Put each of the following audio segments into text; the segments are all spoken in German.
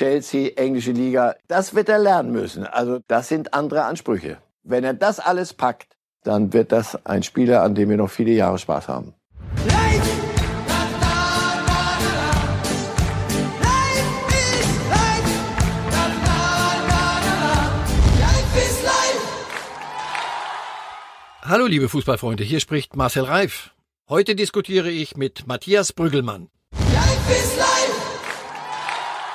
Chelsea, englische Liga. Das wird er lernen müssen. Also das sind andere Ansprüche. Wenn er das alles packt, dann wird das ein Spieler, an dem wir noch viele Jahre Spaß haben. Hallo liebe Fußballfreunde, hier spricht Marcel Reif. Heute diskutiere ich mit Matthias Brüggelmann.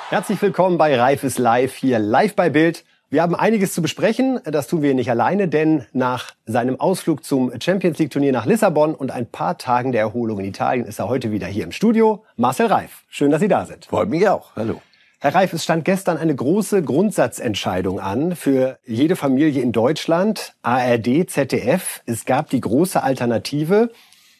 Herzlich willkommen bei Reif ist live, hier live bei Bild. Wir haben einiges zu besprechen, das tun wir nicht alleine, denn nach seinem Ausflug zum Champions League Turnier nach Lissabon und ein paar Tagen der Erholung in Italien ist er heute wieder hier im Studio. Marcel Reif, schön, dass Sie da sind. Freut mich auch. Hallo. Herr Reif, es stand gestern eine große Grundsatzentscheidung an für jede Familie in Deutschland, ARD, ZDF. Es gab die große Alternative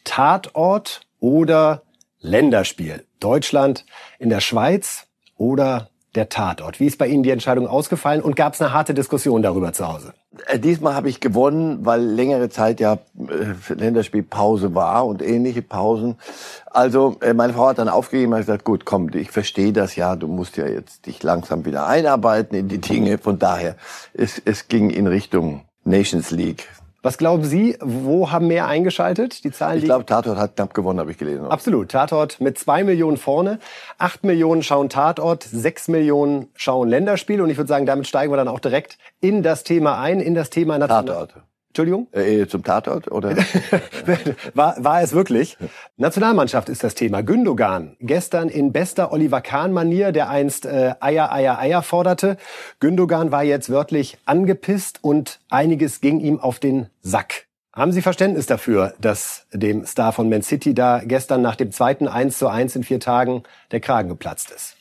Tatort oder Länderspiel. Deutschland in der Schweiz oder der Tatort. Wie ist bei Ihnen die Entscheidung ausgefallen und gab es eine harte Diskussion darüber zu Hause? Äh, diesmal habe ich gewonnen, weil längere Zeit ja äh, Länderspielpause war und ähnliche Pausen. Also äh, meine Frau hat dann aufgegeben und gesagt, gut, komm, ich verstehe das ja, du musst ja jetzt dich langsam wieder einarbeiten in die Dinge. Von daher, es, es ging in Richtung Nations League. Was glauben Sie, wo haben mehr eingeschaltet? Die Zahlen, ich glaube, Tatort hat knapp gewonnen, habe ich gelesen. Absolut. Tatort mit zwei Millionen vorne. Acht Millionen schauen Tatort, sechs Millionen schauen Länderspiel. Und ich würde sagen, damit steigen wir dann auch direkt in das Thema ein, in das Thema National Tatort. Entschuldigung? Äh, zum Tatort, oder? war, war es wirklich? Nationalmannschaft ist das Thema. Gündogan, gestern in bester Oliver Kahn-Manier, der einst äh, Eier, Eier, Eier forderte. Gündogan war jetzt wörtlich angepisst und einiges ging ihm auf den Sack. Haben Sie Verständnis dafür, dass dem Star von Man City da gestern nach dem zweiten 1 zu 1 in vier Tagen der Kragen geplatzt ist?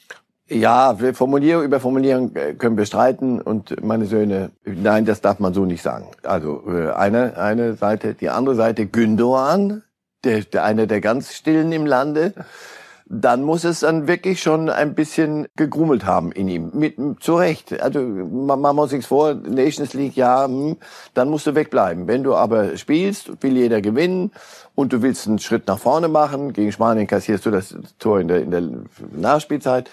Ja, wir formulieren, über Formulierung äh, können wir streiten und meine Söhne, nein, das darf man so nicht sagen. Also äh, eine, eine Seite, die andere Seite Gündoan, der, der einer der ganz Stillen im Lande, dann muss es dann wirklich schon ein bisschen gegrummelt haben in ihm. Mit, zu Recht. Also man, man muss sich vor, Nations League, ja, hm, dann musst du wegbleiben. Wenn du aber spielst, will jeder gewinnen und du willst einen Schritt nach vorne machen, gegen Spanien kassierst du das Tor in der, in der Nachspielzeit,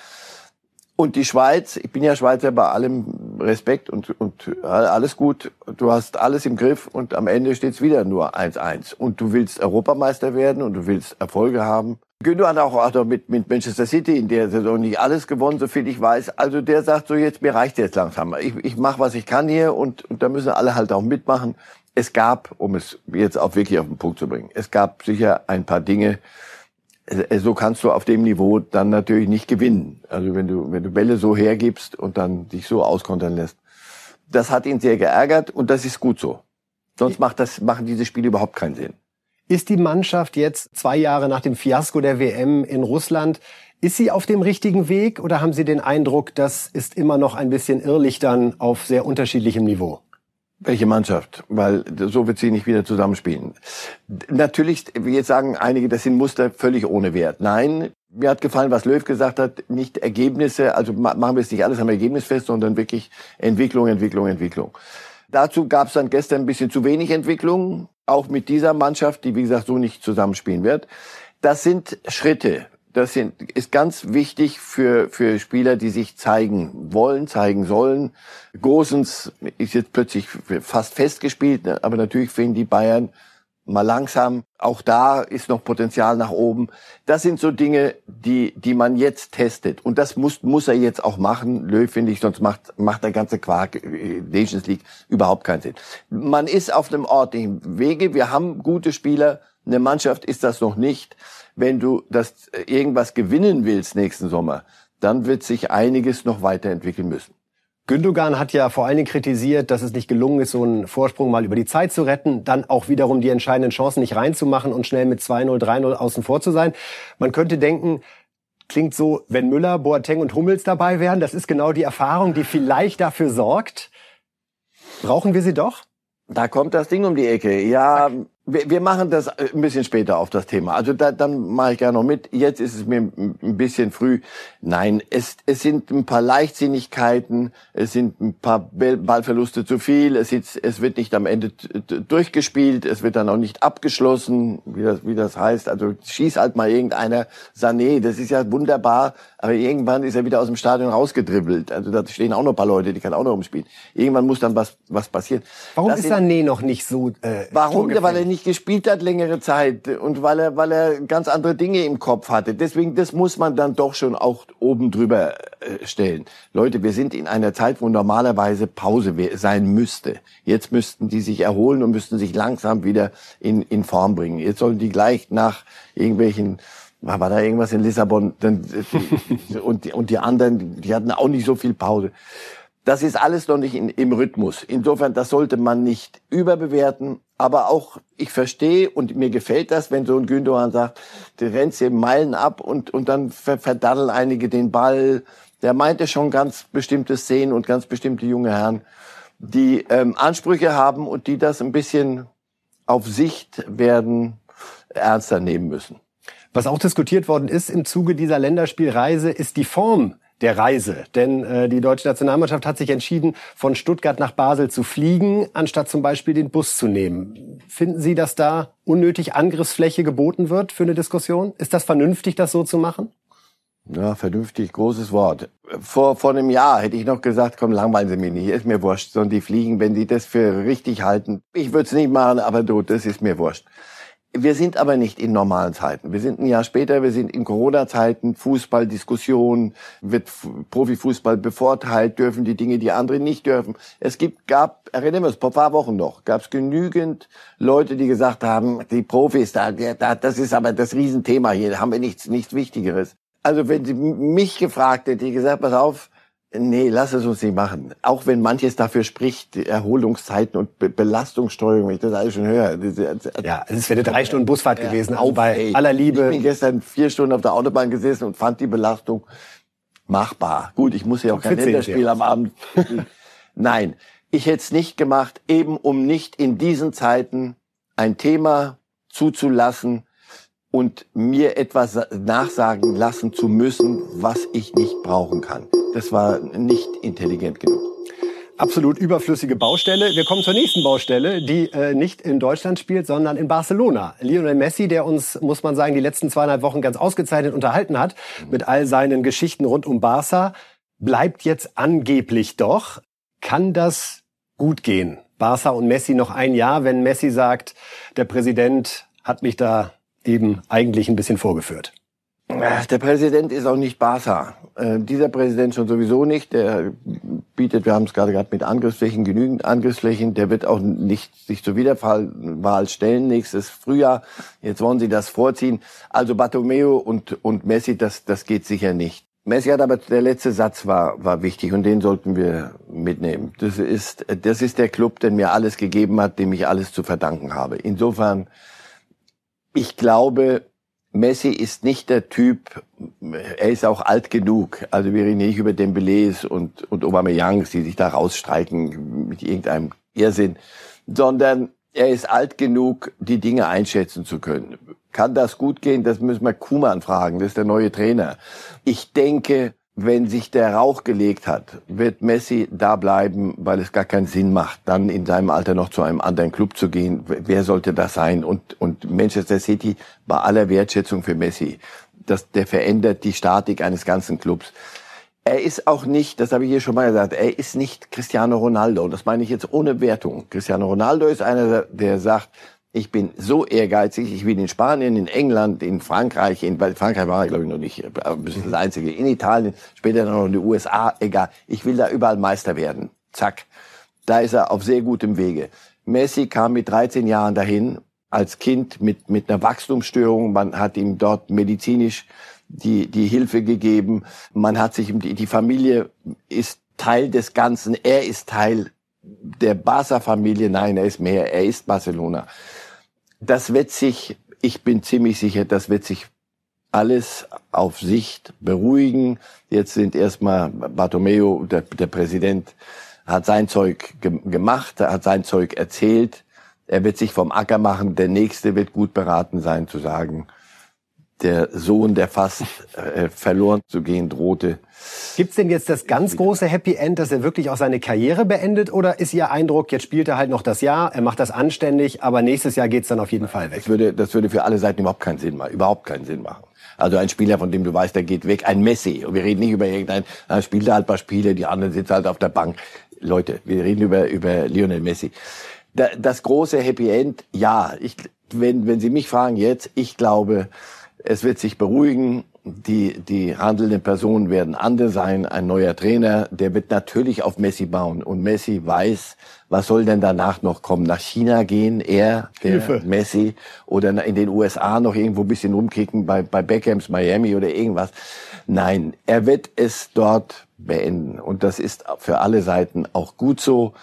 und die Schweiz, ich bin ja Schweizer bei allem Respekt und, und alles gut. Du hast alles im Griff und am Ende steht's wieder nur 1-1. Und du willst Europameister werden und du willst Erfolge haben. Hat auch, auch mit, mit Manchester City in der Saison nicht alles gewonnen, so viel ich weiß. Also der sagt so, jetzt mir reicht jetzt langsam. Ich, ich mache, was ich kann hier und, und da müssen alle halt auch mitmachen. Es gab, um es jetzt auch wirklich auf den Punkt zu bringen, es gab sicher ein paar Dinge, so kannst du auf dem Niveau dann natürlich nicht gewinnen. Also wenn du, wenn du Bälle so hergibst und dann dich so auskontern lässt. Das hat ihn sehr geärgert und das ist gut so. Sonst macht das, machen diese Spiele überhaupt keinen Sinn. Ist die Mannschaft jetzt zwei Jahre nach dem Fiasko der WM in Russland, ist sie auf dem richtigen Weg oder haben Sie den Eindruck, das ist immer noch ein bisschen Irrlichtern auf sehr unterschiedlichem Niveau? Welche Mannschaft? Weil so wird sie nicht wieder zusammenspielen. Natürlich, wie jetzt sagen einige, das sind Muster völlig ohne Wert. Nein, mir hat gefallen, was Löw gesagt hat, nicht Ergebnisse, also machen wir es nicht alles am Ergebnis fest, sondern wirklich Entwicklung, Entwicklung, Entwicklung. Dazu gab es dann gestern ein bisschen zu wenig Entwicklung, auch mit dieser Mannschaft, die wie gesagt so nicht zusammenspielen wird. Das sind Schritte das sind, ist ganz wichtig für, für Spieler, die sich zeigen wollen, zeigen sollen. Gosens ist jetzt plötzlich fast festgespielt, ne? aber natürlich finden die Bayern mal langsam. Auch da ist noch Potenzial nach oben. Das sind so Dinge, die, die man jetzt testet. Und das muss, muss er jetzt auch machen. Löw, finde ich, sonst macht, macht der ganze Quark äh, Nations League überhaupt keinen Sinn. Man ist auf einem ordentlichen Wege. Wir haben gute Spieler. Eine Mannschaft ist das noch nicht wenn du das äh, irgendwas gewinnen willst nächsten Sommer, dann wird sich einiges noch weiterentwickeln müssen. Gündogan hat ja vor allen Dingen kritisiert, dass es nicht gelungen ist, so einen Vorsprung mal über die Zeit zu retten, dann auch wiederum die entscheidenden Chancen nicht reinzumachen und schnell mit 2-0, 3-0 außen vor zu sein. Man könnte denken, klingt so, wenn Müller, Boateng und Hummels dabei wären, das ist genau die Erfahrung, die vielleicht dafür sorgt. Brauchen wir sie doch? Da kommt das Ding um die Ecke. Ja, wir, wir machen das ein bisschen später auf das Thema. Also da, dann mache ich gerne noch mit. Jetzt ist es mir ein bisschen früh. Nein, es, es sind ein paar Leichtsinnigkeiten, es sind ein paar Ballverluste zu viel, es, ist, es wird nicht am Ende durchgespielt, es wird dann auch nicht abgeschlossen, wie das, wie das heißt. Also schieß halt mal irgendeiner Sané, das ist ja wunderbar, aber irgendwann ist er wieder aus dem Stadion rausgedribbelt. Also da stehen auch noch ein paar Leute, die kann auch noch umspielen. Irgendwann muss dann was, was passieren. Warum das ist Sané noch nicht so äh, Warum? Weil er nicht gespielt hat längere Zeit und weil er, weil er ganz andere Dinge im Kopf hatte. Deswegen, das muss man dann doch schon auch oben drüber äh, stellen. Leute, wir sind in einer Zeit, wo normalerweise Pause sein müsste. Jetzt müssten die sich erholen und müssten sich langsam wieder in, in Form bringen. Jetzt sollen die gleich nach irgendwelchen war da irgendwas in Lissabon äh, und, die, und die anderen, die hatten auch nicht so viel Pause. Das ist alles noch nicht in, im Rhythmus. Insofern, das sollte man nicht überbewerten. Aber auch, ich verstehe und mir gefällt das, wenn so ein Gündogan sagt, der rennt hier Meilen ab und, und dann verdaddeln einige den Ball. Der meinte schon ganz bestimmte Szenen und ganz bestimmte junge Herren, die ähm, Ansprüche haben und die das ein bisschen auf Sicht werden ernster nehmen müssen. Was auch diskutiert worden ist im Zuge dieser Länderspielreise, ist die Form der Reise. Denn äh, die deutsche Nationalmannschaft hat sich entschieden, von Stuttgart nach Basel zu fliegen, anstatt zum Beispiel den Bus zu nehmen. Finden Sie, dass da unnötig Angriffsfläche geboten wird für eine Diskussion? Ist das vernünftig, das so zu machen? Ja, vernünftig, großes Wort. Vor, vor einem Jahr hätte ich noch gesagt, komm, langweilen Sie mich nicht, ist mir wurscht, sondern die fliegen, wenn die das für richtig halten. Ich würde es nicht machen, aber du, das ist mir wurscht. Wir sind aber nicht in normalen Zeiten. Wir sind ein Jahr später, wir sind in Corona-Zeiten, Fußballdiskussion, wird Profifußball bevorteilt, dürfen die Dinge, die andere nicht dürfen. Es gibt, gab, erinnern wir uns, vor paar Wochen noch, gab es genügend Leute, die gesagt haben, die Profis, da, da, das ist aber das Riesenthema hier, da haben wir nichts, nichts Wichtigeres. Also wenn Sie mich gefragt hätte, ich gesagt, pass auf, Nee, lass es uns nicht machen. Auch wenn manches dafür spricht, Erholungszeiten und Be Belastungssteuerung, wenn ich das alles schon höre. Ja, es wäre eine drei Stunden Busfahrt ja, gewesen, auch bei ey, aller Liebe. Ich bin gestern vier Stunden auf der Autobahn gesessen und fand die Belastung machbar. Gut, ich muss ja auch kein Länderspiel am Abend. Nein, ich hätte es nicht gemacht, eben um nicht in diesen Zeiten ein Thema zuzulassen, und mir etwas nachsagen lassen zu müssen, was ich nicht brauchen kann. Das war nicht intelligent genug. Absolut überflüssige Baustelle. Wir kommen zur nächsten Baustelle, die äh, nicht in Deutschland spielt, sondern in Barcelona. Lionel Messi, der uns, muss man sagen, die letzten zweieinhalb Wochen ganz ausgezeichnet unterhalten hat, mit all seinen Geschichten rund um Barca, bleibt jetzt angeblich doch. Kann das gut gehen? Barca und Messi noch ein Jahr, wenn Messi sagt, der Präsident hat mich da eben eigentlich ein bisschen vorgeführt. Der Präsident ist auch nicht Barca. Äh, dieser Präsident schon sowieso nicht. Der bietet, wir haben es gerade gehabt, mit Angriffsflächen, genügend Angriffsflächen. Der wird auch nicht sich zur Wiederwahl stellen nächstes Frühjahr. Jetzt wollen sie das vorziehen. Also Bartomeu und, und Messi, das, das geht sicher nicht. Messi hat aber, der letzte Satz war, war wichtig und den sollten wir mitnehmen. Das ist, das ist der Club, der mir alles gegeben hat, dem ich alles zu verdanken habe. Insofern, ich glaube, Messi ist nicht der Typ, er ist auch alt genug. Also wir reden nicht über Dembélés und, und Aubameyangs, die sich da rausstreiken mit irgendeinem Irrsinn, sondern er ist alt genug, die Dinge einschätzen zu können. Kann das gut gehen? Das müssen wir Kuman fragen. Das ist der neue Trainer. Ich denke, wenn sich der Rauch gelegt hat, wird Messi da bleiben, weil es gar keinen Sinn macht, dann in seinem Alter noch zu einem anderen Club zu gehen. Wer sollte das sein? Und, und Manchester City, bei aller Wertschätzung für Messi, das, der verändert die Statik eines ganzen Clubs. Er ist auch nicht, das habe ich hier schon mal gesagt, er ist nicht Cristiano Ronaldo. Das meine ich jetzt ohne Wertung. Cristiano Ronaldo ist einer, der sagt, ich bin so ehrgeizig, ich will in Spanien, in England, in Frankreich, in bei Frankreich war ich glaube ich noch nicht, das ist das Einzige, in Italien, später noch in die USA, egal. Ich will da überall Meister werden. Zack. Da ist er auf sehr gutem Wege. Messi kam mit 13 Jahren dahin, als Kind mit, mit einer Wachstumsstörung. Man hat ihm dort medizinisch die, die Hilfe gegeben. Man hat sich, die, die Familie ist Teil des Ganzen. Er ist Teil der Barca-Familie. Nein, er ist mehr. Er ist Barcelona das wird sich, ich bin ziemlich sicher, das wird sich alles auf Sicht beruhigen. Jetzt sind erstmal Bartomeu, der, der Präsident, hat sein Zeug ge gemacht, hat sein Zeug erzählt. Er wird sich vom Acker machen. Der nächste wird gut beraten sein zu sagen, der Sohn, der fast äh, verloren zu gehen drohte. Gibt's denn jetzt das ganz große Happy End, dass er wirklich auch seine Karriere beendet? Oder ist Ihr Eindruck, jetzt spielt er halt noch das Jahr, er macht das anständig, aber nächstes Jahr geht's dann auf jeden Fall weg? Das würde, das würde für alle Seiten überhaupt keinen Sinn machen. Überhaupt keinen Sinn machen. Also ein Spieler, von dem du weißt, der geht weg, ein Messi. Und wir reden nicht über irgendeinen, er spielt halt ein paar Spiele, die anderen sitzen halt auf der Bank. Leute, wir reden über, über Lionel Messi. Das große Happy End, ja, ich, wenn, wenn Sie mich fragen jetzt, ich glaube, es wird sich beruhigen. Die, die handelnden Personen werden andere sein. Ein neuer Trainer, der wird natürlich auf Messi bauen. Und Messi weiß, was soll denn danach noch kommen? Nach China gehen, er, der Hilfe. Messi, oder in den USA noch irgendwo ein bisschen rumkicken bei, bei Beckhams Miami oder irgendwas. Nein, er wird es dort beenden. Und das ist für alle Seiten auch gut so.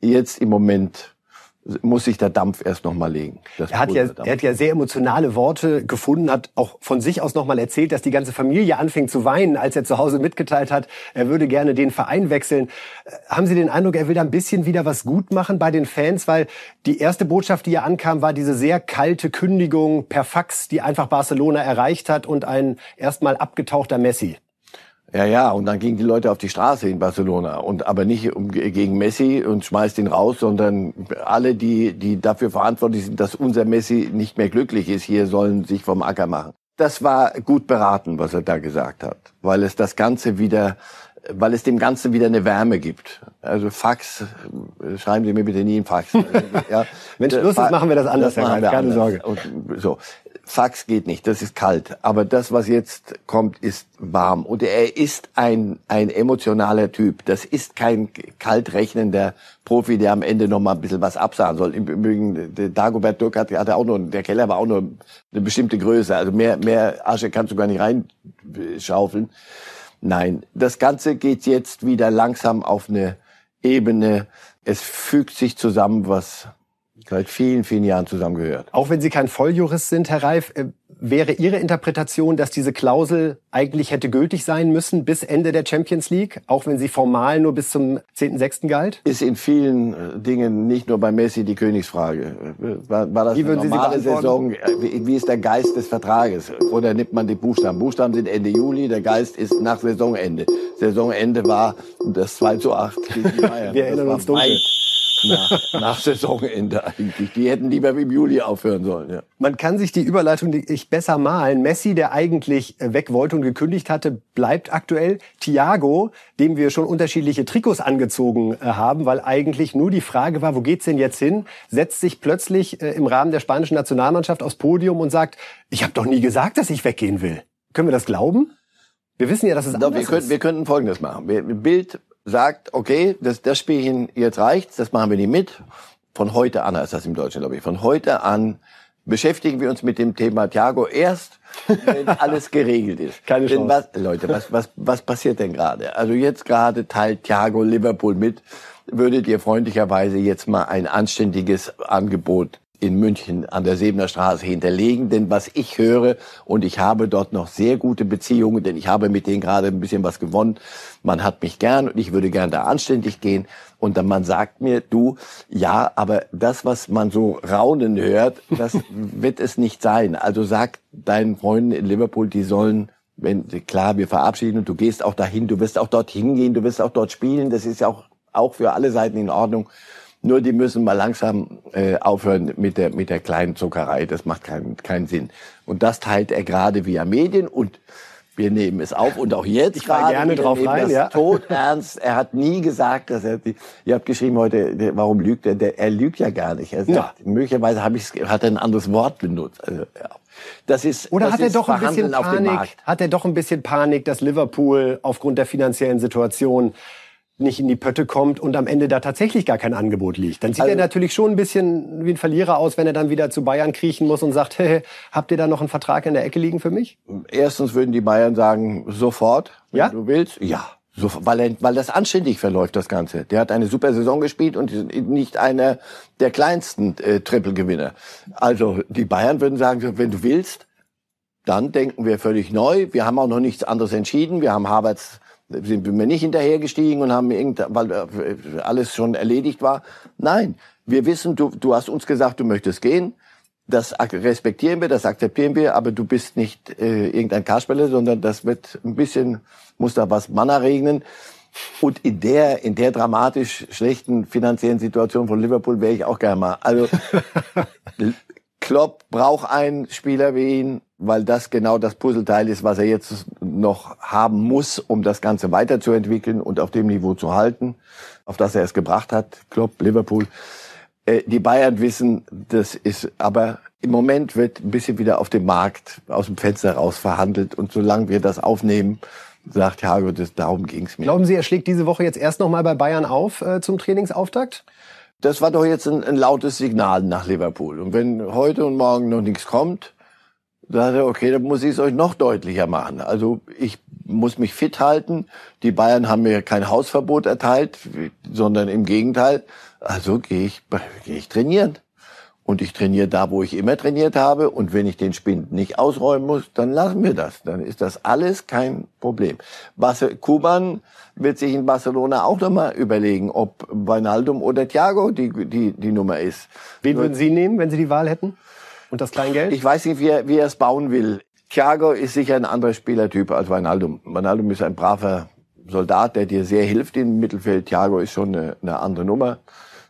Jetzt im Moment muss sich der Dampf erst noch mal legen. Er hat, ja, er hat ja sehr emotionale Worte gefunden, hat auch von sich aus noch mal erzählt, dass die ganze Familie anfing zu weinen, als er zu Hause mitgeteilt hat, er würde gerne den Verein wechseln. Äh, haben Sie den Eindruck, er will da ein bisschen wieder was gut machen bei den Fans? Weil die erste Botschaft, die er ankam, war diese sehr kalte Kündigung per Fax, die einfach Barcelona erreicht hat und ein erstmal abgetauchter Messi. Ja, ja, und dann gingen die Leute auf die Straße in Barcelona und aber nicht um, gegen Messi und schmeißt ihn raus, sondern alle, die, die dafür verantwortlich sind, dass unser Messi nicht mehr glücklich ist, hier sollen sich vom Acker machen. Das war gut beraten, was er da gesagt hat, weil es das Ganze wieder, weil es dem Ganzen wieder eine Wärme gibt. Also Fax, schreiben Sie mir bitte nie ein Fax. ja. Wenn Schluss ist, machen wir das anders, das Herr Reif, keine anders. Sorge. Und so. Fax geht nicht, das ist kalt. Aber das, was jetzt kommt, ist warm. Und er ist ein, ein emotionaler Typ. Das ist kein kalt rechnender Profi, der am Ende noch mal ein bisschen was absagen soll. Im Übrigen, der Dagobert Dirk hat, hatte auch nur, der Keller war auch nur eine bestimmte Größe. Also mehr, mehr Asche kannst du gar nicht reinschaufeln. Nein, das Ganze geht jetzt wieder langsam auf eine Ebene. Es fügt sich zusammen, was seit vielen, vielen Jahren zusammengehört. Auch wenn Sie kein Volljurist sind, Herr Reif, äh, wäre Ihre Interpretation, dass diese Klausel eigentlich hätte gültig sein müssen bis Ende der Champions League, auch wenn sie formal nur bis zum 10.6. galt? Ist in vielen äh, Dingen nicht nur bei Messi die Königsfrage. War, war das wie eine normale Saison? Wie, wie ist der Geist des Vertrages? Oder nimmt man die Buchstaben? Buchstaben sind Ende Juli, der Geist ist nach Saisonende. Saisonende war das 2 zu 8 gegen die Bayern. Wir erinnern uns dunkel nach, nach Saisonende eigentlich. Die hätten lieber im Juli aufhören sollen. Ja. Man kann sich die Überleitung nicht besser malen. Messi, der eigentlich weg wollte und gekündigt hatte, bleibt aktuell. Thiago, dem wir schon unterschiedliche Trikots angezogen äh, haben, weil eigentlich nur die Frage war, wo geht's denn jetzt hin, setzt sich plötzlich äh, im Rahmen der spanischen Nationalmannschaft aufs Podium und sagt, ich habe doch nie gesagt, dass ich weggehen will. Können wir das glauben? Wir wissen ja, dass es Doch, anders wir können, ist. Wir könnten Folgendes machen. Bild sagt, okay, das, das Spielchen jetzt reicht, das machen wir nicht mit. Von heute an ist das im Deutschen, glaube ich. Von heute an beschäftigen wir uns mit dem Thema Thiago erst, wenn alles geregelt ist. Keine Chance. Denn was, Leute, was, was, was passiert denn gerade? Also jetzt gerade teilt Thiago Liverpool mit. Würdet ihr freundlicherweise jetzt mal ein anständiges Angebot in München an der Sebener Straße hinterlegen. Denn was ich höre, und ich habe dort noch sehr gute Beziehungen, denn ich habe mit denen gerade ein bisschen was gewonnen. Man hat mich gern und ich würde gern da anständig gehen. Und dann man sagt mir, du, ja, aber das, was man so raunen hört, das wird es nicht sein. Also sag deinen Freunden in Liverpool, die sollen wenn, klar, wir verabschieden und du gehst auch dahin, du wirst auch dorthin gehen, du wirst auch dort spielen, das ist ja auch, auch für alle Seiten in Ordnung. Nur die müssen mal langsam äh, aufhören mit der, mit der kleinen Zuckerei. Das macht keinen, keinen Sinn. Und das teilt er gerade via Medien und wir nehmen es auf und auch jetzt ich gerade gerne drauf rein, ja. tot ernst. Er hat nie gesagt, dass er die, ihr habt geschrieben heute, warum lügt er? Der, er lügt ja gar nicht. Er sagt, ja. möglicherweise habe ich hat er ein anderes Wort benutzt. Also, ja. Das ist oder das hat er doch ein bisschen Panik? Hat er doch ein bisschen Panik, dass Liverpool aufgrund der finanziellen Situation nicht in die Pötte kommt und am Ende da tatsächlich gar kein Angebot liegt. Dann sieht also, er natürlich schon ein bisschen wie ein Verlierer aus, wenn er dann wieder zu Bayern kriechen muss und sagt, hey, habt ihr da noch einen Vertrag in der Ecke liegen für mich? Erstens würden die Bayern sagen, sofort, wenn ja? du willst. Ja. So, weil, er, weil das anständig verläuft, das Ganze. Der hat eine super Saison gespielt und nicht einer der kleinsten äh, Triple-Gewinner. Also die Bayern würden sagen, wenn du willst, dann denken wir völlig neu. Wir haben auch noch nichts anderes entschieden. Wir haben Havertz sind wir nicht hinterhergestiegen und haben irgend, weil äh, alles schon erledigt war. Nein, wir wissen, du, du hast uns gesagt, du möchtest gehen. Das respektieren wir, das akzeptieren wir, aber du bist nicht äh, irgendein Kasperle, sondern das wird ein bisschen, muss da was Manna regnen. Und in der, in der dramatisch schlechten finanziellen Situation von Liverpool wäre ich auch gerne mal. Also Klopp braucht einen Spieler wie ihn, weil das genau das Puzzleteil ist, was er jetzt noch haben muss, um das Ganze weiterzuentwickeln und auf dem Niveau zu halten, auf das er es gebracht hat. Klopp, Liverpool. Äh, die Bayern wissen, das ist, aber im Moment wird ein bisschen wieder auf dem Markt aus dem Fenster raus verhandelt und solange wir das aufnehmen, sagt Jago, das, darum ging's mir. Glauben Sie, er schlägt diese Woche jetzt erst noch mal bei Bayern auf äh, zum Trainingsauftakt? Das war doch jetzt ein, ein lautes Signal nach Liverpool. Und wenn heute und morgen noch nichts kommt, sagt er, okay, dann muss ich es euch noch deutlicher machen. Also ich muss mich fit halten. Die Bayern haben mir kein Hausverbot erteilt, sondern im Gegenteil. Also gehe ich, gehe ich trainieren. Und ich trainiere da, wo ich immer trainiert habe. Und wenn ich den Spind nicht ausräumen muss, dann lassen wir das. Dann ist das alles kein Problem. Kuban wird sich in Barcelona auch nochmal überlegen, ob Wijnaldum oder Thiago die, die, die Nummer ist. Wen würden Sie nehmen, wenn Sie die Wahl hätten? Und das Kleingeld? Ich weiß nicht, wie er, wie er es bauen will. Thiago ist sicher ein anderer Spielertyp als Wijnaldum. Wijnaldum ist ein braver Soldat, der dir sehr hilft im Mittelfeld. Thiago ist schon eine, eine andere Nummer.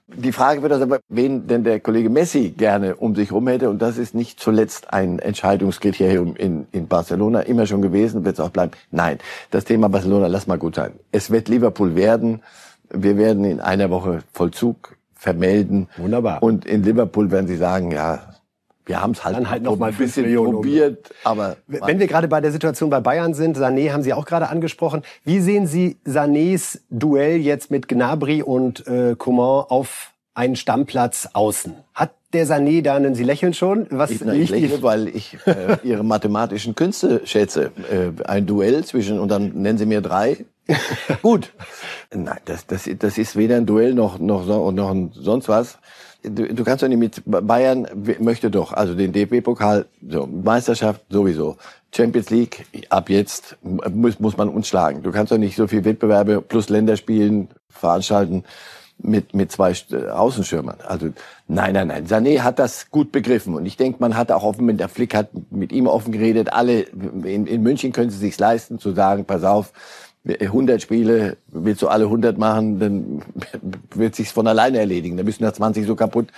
Die Frage wird also, wen denn der Kollege Messi gerne um sich herum hätte. Und das ist nicht zuletzt ein Entscheidungskriterium in, in Barcelona immer schon gewesen, wird es auch bleiben. Nein, das Thema Barcelona, lass mal gut sein. Es wird Liverpool werden. Wir werden in einer Woche Vollzug vermelden. Wunderbar. Und in Liverpool werden sie sagen, ja, wir haben es halt, Dann halt noch mal ein bisschen Millionen probiert, aber wenn wir gerade bei der Situation bei Bayern sind, Sané haben Sie auch gerade angesprochen. Wie sehen Sie Sanés Duell jetzt mit Gnabry und äh, Coman auf einen Stammplatz außen? Hat der Sané da, Sie lächeln schon, was ich, na, ich lächle, weil ich äh, Ihre mathematischen Künste schätze. Äh, ein Duell zwischen, und dann nennen Sie mir drei. Gut. Nein, das, das, das ist weder ein Duell noch, noch, noch sonst was du, du kannst doch nicht mit Bayern möchte doch, also den DFB-Pokal, so, Meisterschaft sowieso. Champions League, ab jetzt muss, muss man uns schlagen. Du kannst doch nicht so viel Wettbewerbe plus Länderspielen veranstalten mit, mit zwei Außenschirmern. Also nein, nein, nein. Sané hat das gut begriffen und ich denke, man hat auch offen mit der Flick hat mit ihm offen geredet. Alle in, in München können sie sich leisten zu sagen, pass auf, 100 Spiele, willst du alle 100 machen, dann wird sich's von alleine erledigen. Dann müssen da 20 so kaputt.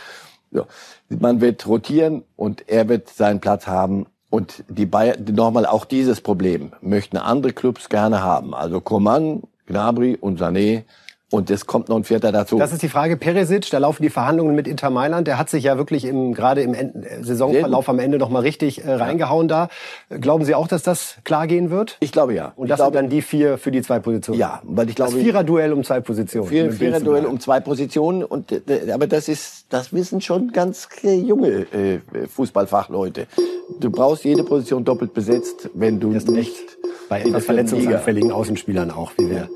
So. Man wird rotieren und er wird seinen Platz haben. Und die Bayern, nochmal auch dieses Problem möchten andere Clubs gerne haben. Also Coman, Gnabry und Sané und es kommt noch ein Vierter dazu. Das ist die Frage. Peresic, da laufen die Verhandlungen mit Inter Mailand. Der hat sich ja wirklich im, gerade im Saisonverlauf am Ende noch mal richtig äh, reingehauen da. Glauben Sie auch, dass das klar gehen wird? Ich glaube ja. Und das glaube, sind dann die vier für die zwei Positionen? Ja, weil ich glaube... Das Vierer-Duell um zwei Positionen. Vier, Vierer-Duell um zwei Positionen. Und, äh, aber das ist, das wissen schon ganz junge äh, Fußballfachleute. Du brauchst jede Position doppelt besetzt, wenn du nicht... Bei etwas verletzungsanfälligen Außenspielern auch, wie wir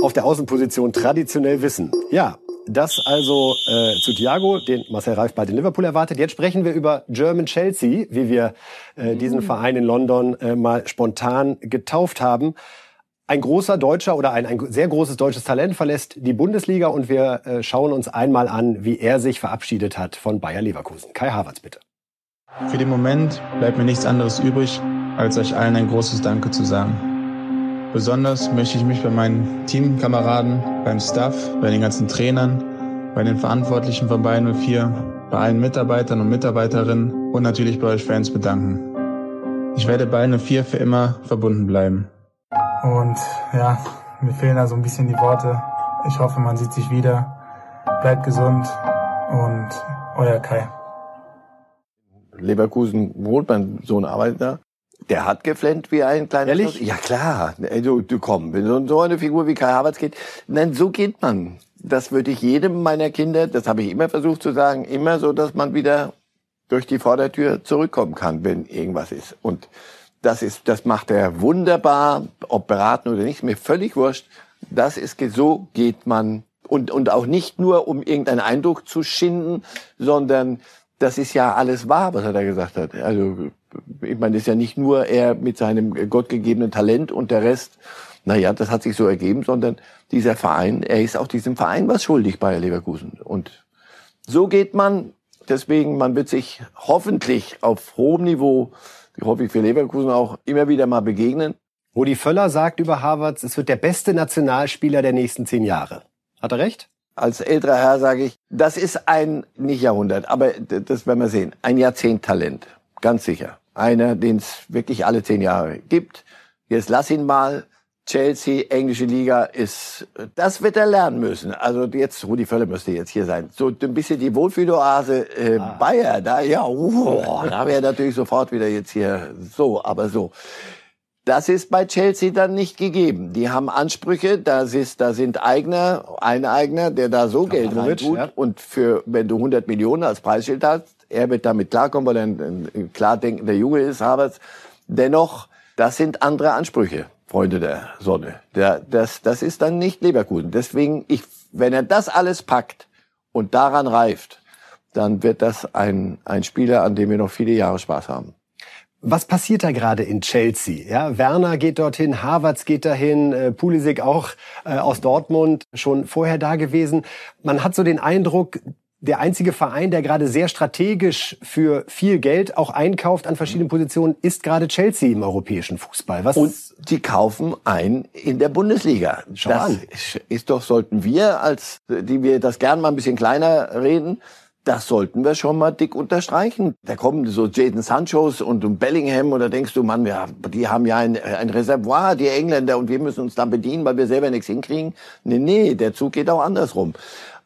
auf der Außenposition traditionell wissen. Ja, das also äh, zu Thiago, den Marcel Reif bald in Liverpool erwartet. Jetzt sprechen wir über German Chelsea, wie wir äh, diesen Verein in London äh, mal spontan getauft haben. Ein großer deutscher oder ein, ein sehr großes deutsches Talent verlässt die Bundesliga und wir äh, schauen uns einmal an, wie er sich verabschiedet hat von Bayer Leverkusen. Kai Havertz, bitte. Für den Moment bleibt mir nichts anderes übrig, als euch allen ein großes Danke zu sagen. Besonders möchte ich mich bei meinen Teamkameraden, beim Staff, bei den ganzen Trainern, bei den Verantwortlichen von Bayern 04, bei allen Mitarbeitern und Mitarbeiterinnen und natürlich bei euch Fans bedanken. Ich werde Bayern 04 für immer verbunden bleiben. Und ja, mir fehlen da so ein bisschen die Worte. Ich hoffe, man sieht sich wieder. Bleibt gesund und euer Kai. Leverkusen wohnt, mein Sohn arbeitet da. Der hat geflennt wie ein kleiner Ehrlich? Schloss. Ja klar. Du, du komm, wenn so eine Figur wie Kai Havertz geht, nein, so geht man. Das würde ich jedem meiner Kinder, das habe ich immer versucht zu sagen, immer so, dass man wieder durch die Vordertür zurückkommen kann, wenn irgendwas ist. Und das ist, das macht er wunderbar, ob beraten oder nicht, mir völlig wurscht. Das ist, so geht man. Und, und auch nicht nur, um irgendeinen Eindruck zu schinden, sondern das ist ja alles wahr, was er da gesagt hat. Also ich meine, das ist ja nicht nur er mit seinem gottgegebenen Talent und der Rest naja, das hat sich so ergeben, sondern dieser Verein, er ist auch diesem Verein was schuldig, Bayer Leverkusen. Und so geht man, deswegen, man wird sich hoffentlich auf hohem Niveau, ich hoffe ich für Leverkusen auch, immer wieder mal begegnen. Rudi Völler sagt über Harvards, es wird der beste Nationalspieler der nächsten zehn Jahre. Hat er recht? Als älterer Herr sage ich, das ist ein, nicht Jahrhundert, aber das werden wir sehen, ein Jahrzehnttalent, ganz sicher. Einer, den es wirklich alle zehn Jahre gibt. Jetzt lass ihn mal. Chelsea, englische Liga ist, das wird er lernen müssen. Also jetzt, Rudi Völler müsste jetzt hier sein. So ein bisschen die Wohlfühloase äh, ah. Bayer, da, ja, uh, da wäre natürlich sofort wieder jetzt hier so, aber so. Das ist bei Chelsea dann nicht gegeben. Die haben Ansprüche, da ist, da sind Eigner, ein Eigner, der da so Geld reintut. Ja. Und für, wenn du 100 Millionen als Preisschild hast, er wird damit klarkommen, weil er ein, ein klar denkender Junge ist, Havertz. Dennoch, das sind andere Ansprüche, Freunde der Sonne. Der, das, das ist dann nicht Leverkusen. Deswegen, ich, wenn er das alles packt und daran reift, dann wird das ein, ein Spieler, an dem wir noch viele Jahre Spaß haben. Was passiert da gerade in Chelsea? Ja, Werner geht dorthin, Havertz geht dahin, äh, Pulisic auch äh, aus Dortmund schon vorher da gewesen. Man hat so den Eindruck, der einzige Verein, der gerade sehr strategisch für viel Geld auch einkauft an verschiedenen Positionen, ist gerade Chelsea im europäischen Fußball. Was Und die kaufen ein in der Bundesliga. Schau das an. ist doch, sollten wir als, die wir das gern mal ein bisschen kleiner reden, das sollten wir schon mal dick unterstreichen. Da kommen so Jaden Sanchos und Bellingham und da denkst du, Mann, ja, die haben ja ein, ein Reservoir, die Engländer, und wir müssen uns dann bedienen, weil wir selber nichts hinkriegen. Nee, nee, der Zug geht auch andersrum.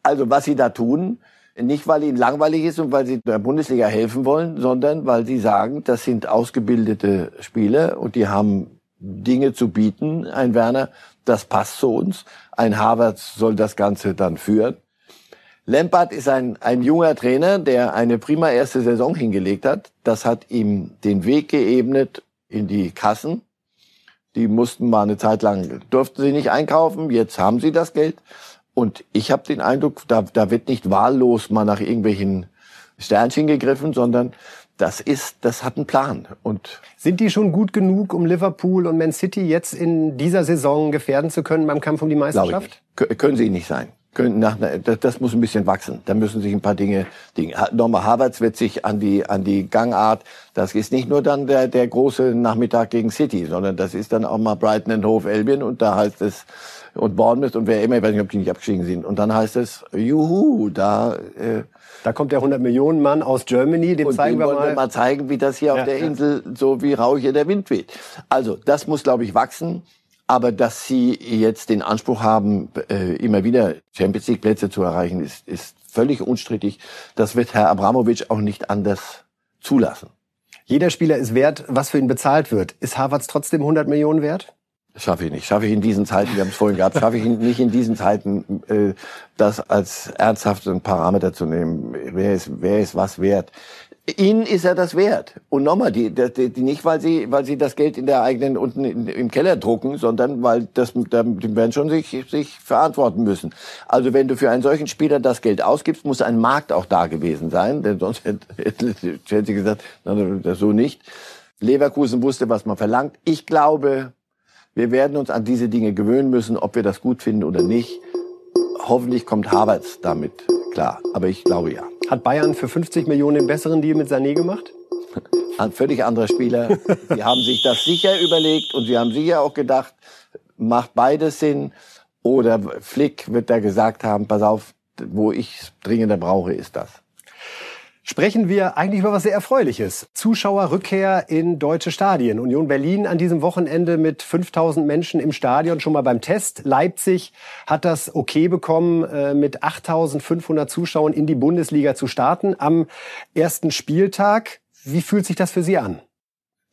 Also was sie da tun, nicht weil ihnen langweilig ist und weil sie der Bundesliga helfen wollen, sondern weil sie sagen, das sind ausgebildete Spieler und die haben Dinge zu bieten. Ein Werner, das passt zu uns. Ein Harvard soll das Ganze dann führen. Lampard ist ein, ein junger Trainer, der eine prima erste Saison hingelegt hat. Das hat ihm den Weg geebnet in die Kassen. Die mussten mal eine Zeit lang, durften sie nicht einkaufen. Jetzt haben sie das Geld. Und ich habe den Eindruck, da, da wird nicht wahllos mal nach irgendwelchen Sternchen gegriffen, sondern das ist, das hat einen Plan. Und sind die schon gut genug, um Liverpool und Man City jetzt in dieser Saison gefährden zu können beim Kampf um die Meisterschaft? Können sie nicht sein können nach, das, das muss ein bisschen wachsen. Da müssen sich ein paar Dinge, Dinge. Nochmal Havertz wird sich an die, an die Gangart, das ist nicht nur dann der, der große Nachmittag gegen City, sondern das ist dann auch mal Brighton and Hove Albion und da heißt es, und Bournemouth und wer immer, ich weiß nicht, ob die nicht abgestiegen sind. Und dann heißt es, juhu, da, äh, da kommt der 100 Millionen Mann aus Germany, dem zeigen wir mal. wir mal zeigen, wie das hier ja, auf der Insel so wie rauch hier der Wind weht. Also, das muss, glaube ich, wachsen. Aber dass sie jetzt den Anspruch haben, äh, immer wieder Champions League Plätze zu erreichen, ist, ist völlig unstrittig. Das wird Herr Abramowitsch auch nicht anders zulassen. Jeder Spieler ist wert, was für ihn bezahlt wird. Ist Harvards trotzdem 100 Millionen wert? Schaffe ich nicht. Schaffe ich in diesen Zeiten, wir haben es vorhin gehabt, schaffe ich nicht in diesen Zeiten, äh, das als ernsthaften Parameter zu nehmen. Wer ist, wer ist was wert? Ihnen ist er das wert. Und nochmal, die, die, die nicht, weil sie, weil sie das Geld in der eigenen unten im Keller drucken, sondern weil das, da, die werden schon sich, sich verantworten müssen. Also wenn du für einen solchen Spieler das Geld ausgibst, muss ein Markt auch da gewesen sein, denn sonst hätte, hätte Chelsea gesagt, das so nicht. Leverkusen wusste, was man verlangt. Ich glaube, wir werden uns an diese Dinge gewöhnen müssen, ob wir das gut finden oder nicht. Hoffentlich kommt Havertz damit klar. Aber ich glaube ja. Hat Bayern für 50 Millionen den besseren Deal mit Sané gemacht? Ein völlig anderer Spieler. Sie haben sich das sicher überlegt und sie haben sicher auch gedacht, macht beides Sinn. Oder Flick wird da gesagt haben, pass auf, wo ich dringender brauche, ist das sprechen wir eigentlich über was sehr Erfreuliches. Zuschauerrückkehr in deutsche Stadien. Union Berlin an diesem Wochenende mit 5000 Menschen im Stadion schon mal beim Test. Leipzig hat das okay bekommen, äh, mit 8500 Zuschauern in die Bundesliga zu starten am ersten Spieltag. Wie fühlt sich das für Sie an?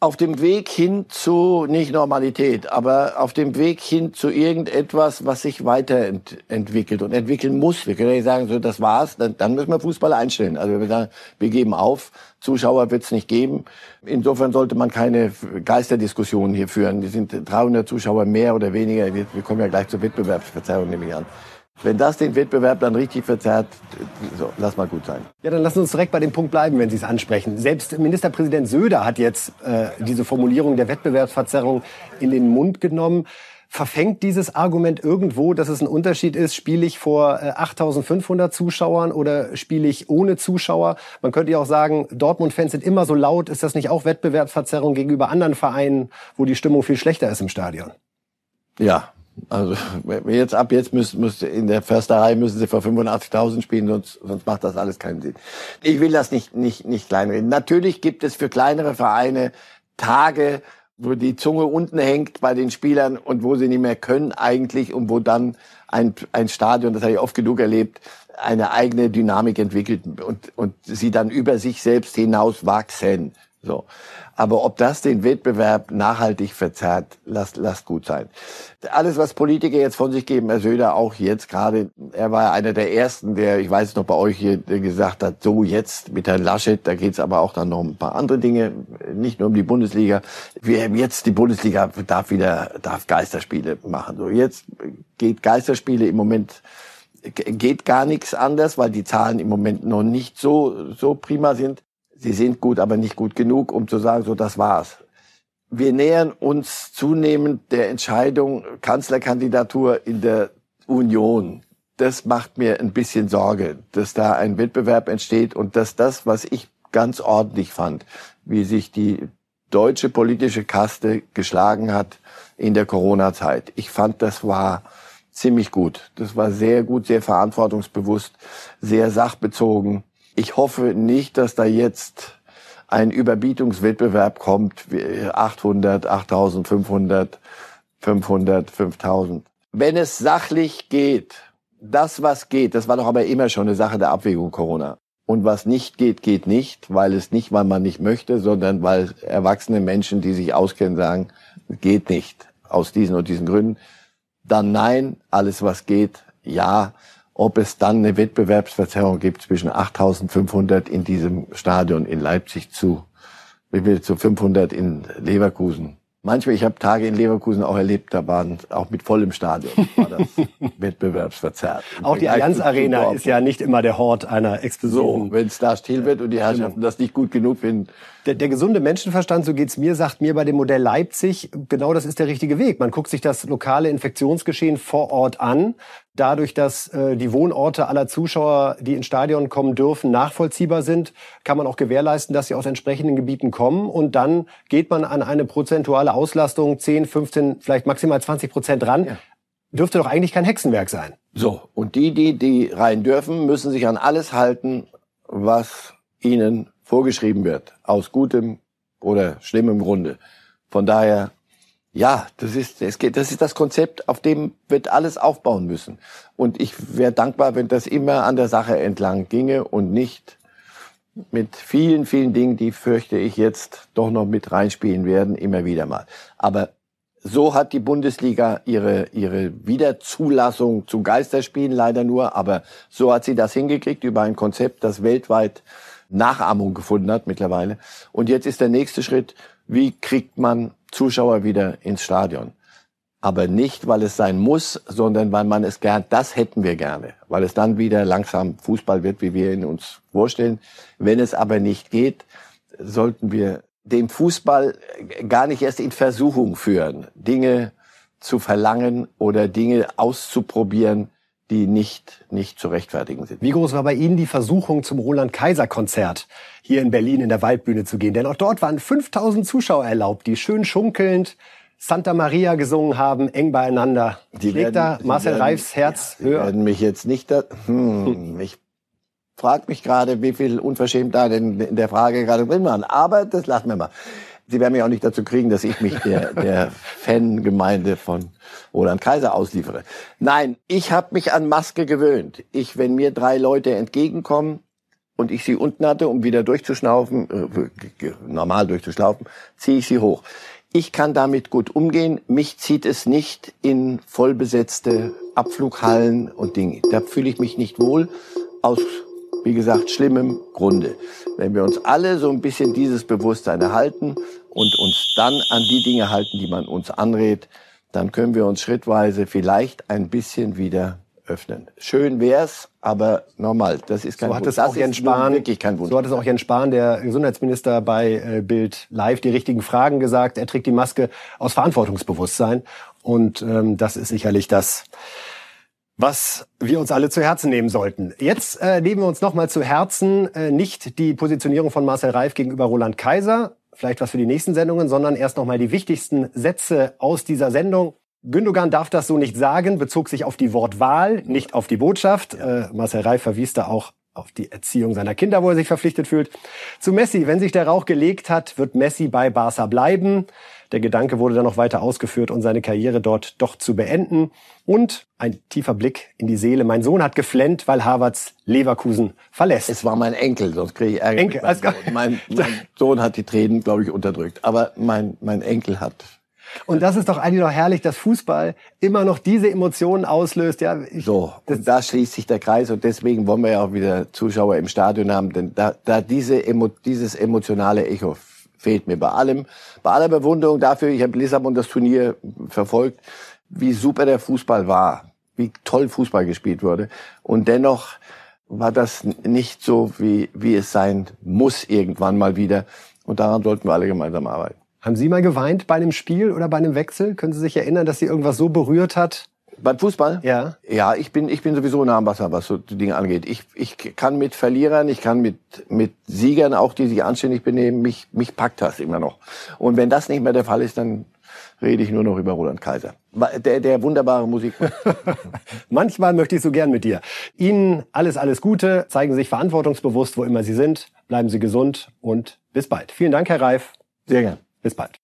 Auf dem Weg hin zu, nicht Normalität, aber auf dem Weg hin zu irgendetwas, was sich weiterentwickelt und entwickeln muss. Wir können ja nicht sagen, so, das war's, dann, dann müssen wir Fußball einstellen. Also wir sagen, wir geben auf, Zuschauer wird es nicht geben. Insofern sollte man keine Geisterdiskussionen hier führen. Die sind 300 Zuschauer mehr oder weniger. Wir, wir kommen ja gleich zur Wettbewerbsverzerrung, nehme ich an. Wenn das den Wettbewerb dann richtig verzerrt, so, lass mal gut sein. Ja, dann lassen Sie uns direkt bei dem Punkt bleiben, wenn Sie es ansprechen. Selbst Ministerpräsident Söder hat jetzt äh, diese Formulierung der Wettbewerbsverzerrung in den Mund genommen. verfängt dieses Argument irgendwo, dass es ein Unterschied ist, spiele ich vor 8500 Zuschauern oder spiele ich ohne Zuschauer? Man könnte ja auch sagen, Dortmund-Fans sind immer so laut. Ist das nicht auch Wettbewerbsverzerrung gegenüber anderen Vereinen, wo die Stimmung viel schlechter ist im Stadion? Ja, also jetzt ab jetzt müssen, müssen in der Försterei müssen sie vor 85.000 spielen, sonst, sonst macht das alles keinen Sinn. Ich will das nicht nicht nicht kleinreden. Natürlich gibt es für kleinere Vereine Tage, wo die Zunge unten hängt bei den Spielern und wo sie nicht mehr können eigentlich und wo dann ein, ein Stadion, das habe ich oft genug erlebt, eine eigene Dynamik entwickelt und, und sie dann über sich selbst hinaus wachsen. So. Aber ob das den Wettbewerb nachhaltig verzerrt, lasst, lasst gut sein. Alles, was Politiker jetzt von sich geben, Herr Söder auch jetzt gerade, er war einer der Ersten, der, ich weiß noch bei euch hier, gesagt hat, so jetzt mit Herrn Laschet, da geht's aber auch dann noch ein paar andere Dinge, nicht nur um die Bundesliga. Wir haben jetzt, die Bundesliga darf wieder, darf Geisterspiele machen. So jetzt geht Geisterspiele im Moment geht gar nichts anders, weil die Zahlen im Moment noch nicht so, so prima sind sie sind gut, aber nicht gut genug, um zu sagen, so das war's. Wir nähern uns zunehmend der Entscheidung Kanzlerkandidatur in der Union. Das macht mir ein bisschen Sorge, dass da ein Wettbewerb entsteht und dass das, was ich ganz ordentlich fand, wie sich die deutsche politische Kaste geschlagen hat in der Corona-Zeit. Ich fand, das war ziemlich gut. Das war sehr gut, sehr verantwortungsbewusst, sehr sachbezogen ich hoffe nicht, dass da jetzt ein Überbietungswettbewerb kommt, 800, 8500, 500, 5000. Wenn es sachlich geht, das was geht, das war doch aber immer schon eine Sache der Abwägung Corona. Und was nicht geht, geht nicht, weil es nicht, weil man nicht möchte, sondern weil erwachsene Menschen, die sich auskennen, sagen, geht nicht. Aus diesen und diesen Gründen. Dann nein, alles was geht, ja ob es dann eine Wettbewerbsverzerrung gibt zwischen 8.500 in diesem Stadion in Leipzig zu, zu 500 in Leverkusen. Manchmal, ich habe Tage in Leverkusen auch erlebt, da waren auch mit vollem Stadion war das wettbewerbsverzerrt. Auch die Allianz Arena ist ja nicht immer der Hort einer Explosion. So, wenn es da still wird und die Herrschaften das nicht gut genug finden. Der, der gesunde Menschenverstand, so geht's mir, sagt mir bei dem Modell Leipzig, genau das ist der richtige Weg. Man guckt sich das lokale Infektionsgeschehen vor Ort an. Dadurch, dass äh, die Wohnorte aller Zuschauer, die ins Stadion kommen dürfen, nachvollziehbar sind, kann man auch gewährleisten, dass sie aus entsprechenden Gebieten kommen. Und dann geht man an eine prozentuale Auslastung 10, 15, vielleicht maximal 20 Prozent ran. Ja. Dürfte doch eigentlich kein Hexenwerk sein. So, und die, die, die rein dürfen, müssen sich an alles halten, was ihnen vorgeschrieben wird. Aus gutem oder schlimmem Grunde. Von daher ja, das ist, es geht, das ist das Konzept, auf dem wird alles aufbauen müssen. Und ich wäre dankbar, wenn das immer an der Sache entlang ginge und nicht mit vielen, vielen Dingen, die fürchte ich jetzt doch noch mit reinspielen werden, immer wieder mal. Aber so hat die Bundesliga ihre, ihre Wiederzulassung zu Geisterspielen leider nur, aber so hat sie das hingekriegt über ein Konzept, das weltweit Nachahmung gefunden hat mittlerweile. Und jetzt ist der nächste Schritt, wie kriegt man Zuschauer wieder ins Stadion? Aber nicht, weil es sein muss, sondern weil man es gern, das hätten wir gerne, weil es dann wieder langsam Fußball wird, wie wir ihn uns vorstellen. Wenn es aber nicht geht, sollten wir dem Fußball gar nicht erst in Versuchung führen, Dinge zu verlangen oder Dinge auszuprobieren, die nicht, nicht zu rechtfertigen sind. Wie groß war bei Ihnen die Versuchung, zum Roland-Kaiser-Konzert hier in Berlin in der Waldbühne zu gehen? Denn auch dort waren 5000 Zuschauer erlaubt, die schön schunkelnd Santa Maria gesungen haben, eng beieinander. Die Schlägt werden, da Marcel werden, Reifs Herz ja, höher? werden mich jetzt nicht, da, hm, ich frage mich gerade, wie viel unverschämt da denn in der Frage gerade drin waren. Aber das lassen wir mal. Sie werden mich auch nicht dazu kriegen, dass ich mich der, der Fangemeinde von Roland Kaiser ausliefere. Nein, ich habe mich an Maske gewöhnt. Ich, wenn mir drei Leute entgegenkommen und ich sie unten hatte, um wieder durchzuschnaufen, äh, normal durchzuschnaufen, ziehe ich sie hoch. Ich kann damit gut umgehen. Mich zieht es nicht in vollbesetzte Abflughallen und Dinge. Da fühle ich mich nicht wohl aus wie gesagt, schlimmem Grunde. Wenn wir uns alle so ein bisschen dieses Bewusstsein erhalten und uns dann an die Dinge halten, die man uns anrät, dann können wir uns schrittweise vielleicht ein bisschen wieder öffnen. Schön wär's, aber normal. Das ist kein so hat Wunsch. Es auch Jens Spahn, wirklich kein Wunsch. So hat es auch Jens Spahn, der Gesundheitsminister bei äh, Bild Live, die richtigen Fragen gesagt. Er trägt die Maske aus Verantwortungsbewusstsein. Und ähm, das ist sicherlich das, was wir uns alle zu Herzen nehmen sollten. Jetzt äh, nehmen wir uns nochmal zu Herzen äh, nicht die Positionierung von Marcel Reif gegenüber Roland Kaiser, vielleicht was für die nächsten Sendungen, sondern erst nochmal die wichtigsten Sätze aus dieser Sendung. Gündogan darf das so nicht sagen, bezog sich auf die Wortwahl, nicht auf die Botschaft. Ja. Äh, Marcel Reif verwies da auch auf die Erziehung seiner Kinder, wo er sich verpflichtet fühlt. Zu Messi, wenn sich der Rauch gelegt hat, wird Messi bei Barca bleiben. Der Gedanke wurde dann noch weiter ausgeführt und seine Karriere dort doch zu beenden. Und ein tiefer Blick in die Seele. Mein Sohn hat geflennt, weil Harvards Leverkusen verlässt. Es war mein Enkel, sonst kriege ich Ärger. Enkel, Sohn. Mein, mein Sohn hat die Tränen, glaube ich, unterdrückt. Aber mein, mein Enkel hat und das ist doch eigentlich noch herrlich, dass Fußball immer noch diese Emotionen auslöst. Ja, ich, so, und da schließt sich der Kreis und deswegen wollen wir ja auch wieder Zuschauer im Stadion haben, denn da, da diese Emo, dieses emotionale Echo fehlt mir bei allem, bei aller Bewunderung dafür. Ich habe Lissabon das Turnier verfolgt, wie super der Fußball war, wie toll Fußball gespielt wurde und dennoch war das nicht so, wie, wie es sein muss irgendwann mal wieder. Und daran sollten wir alle gemeinsam arbeiten. Haben Sie mal geweint bei einem Spiel oder bei einem Wechsel? Können Sie sich erinnern, dass Sie irgendwas so berührt hat? Beim Fußball? Ja. Ja, ich bin, ich bin sowieso nah am Wasser, was so die Dinge angeht. Ich, ich kann mit Verlierern, ich kann mit, mit Siegern, auch die sich anständig benehmen, mich, mich packt das immer noch. Und wenn das nicht mehr der Fall ist, dann rede ich nur noch über Roland Kaiser. Der, der wunderbare Musik. Manchmal möchte ich so gern mit dir. Ihnen alles, alles Gute. Zeigen Sie sich verantwortungsbewusst, wo immer Sie sind. Bleiben Sie gesund und bis bald. Vielen Dank, Herr Reif. Sehr gern. Bis bald.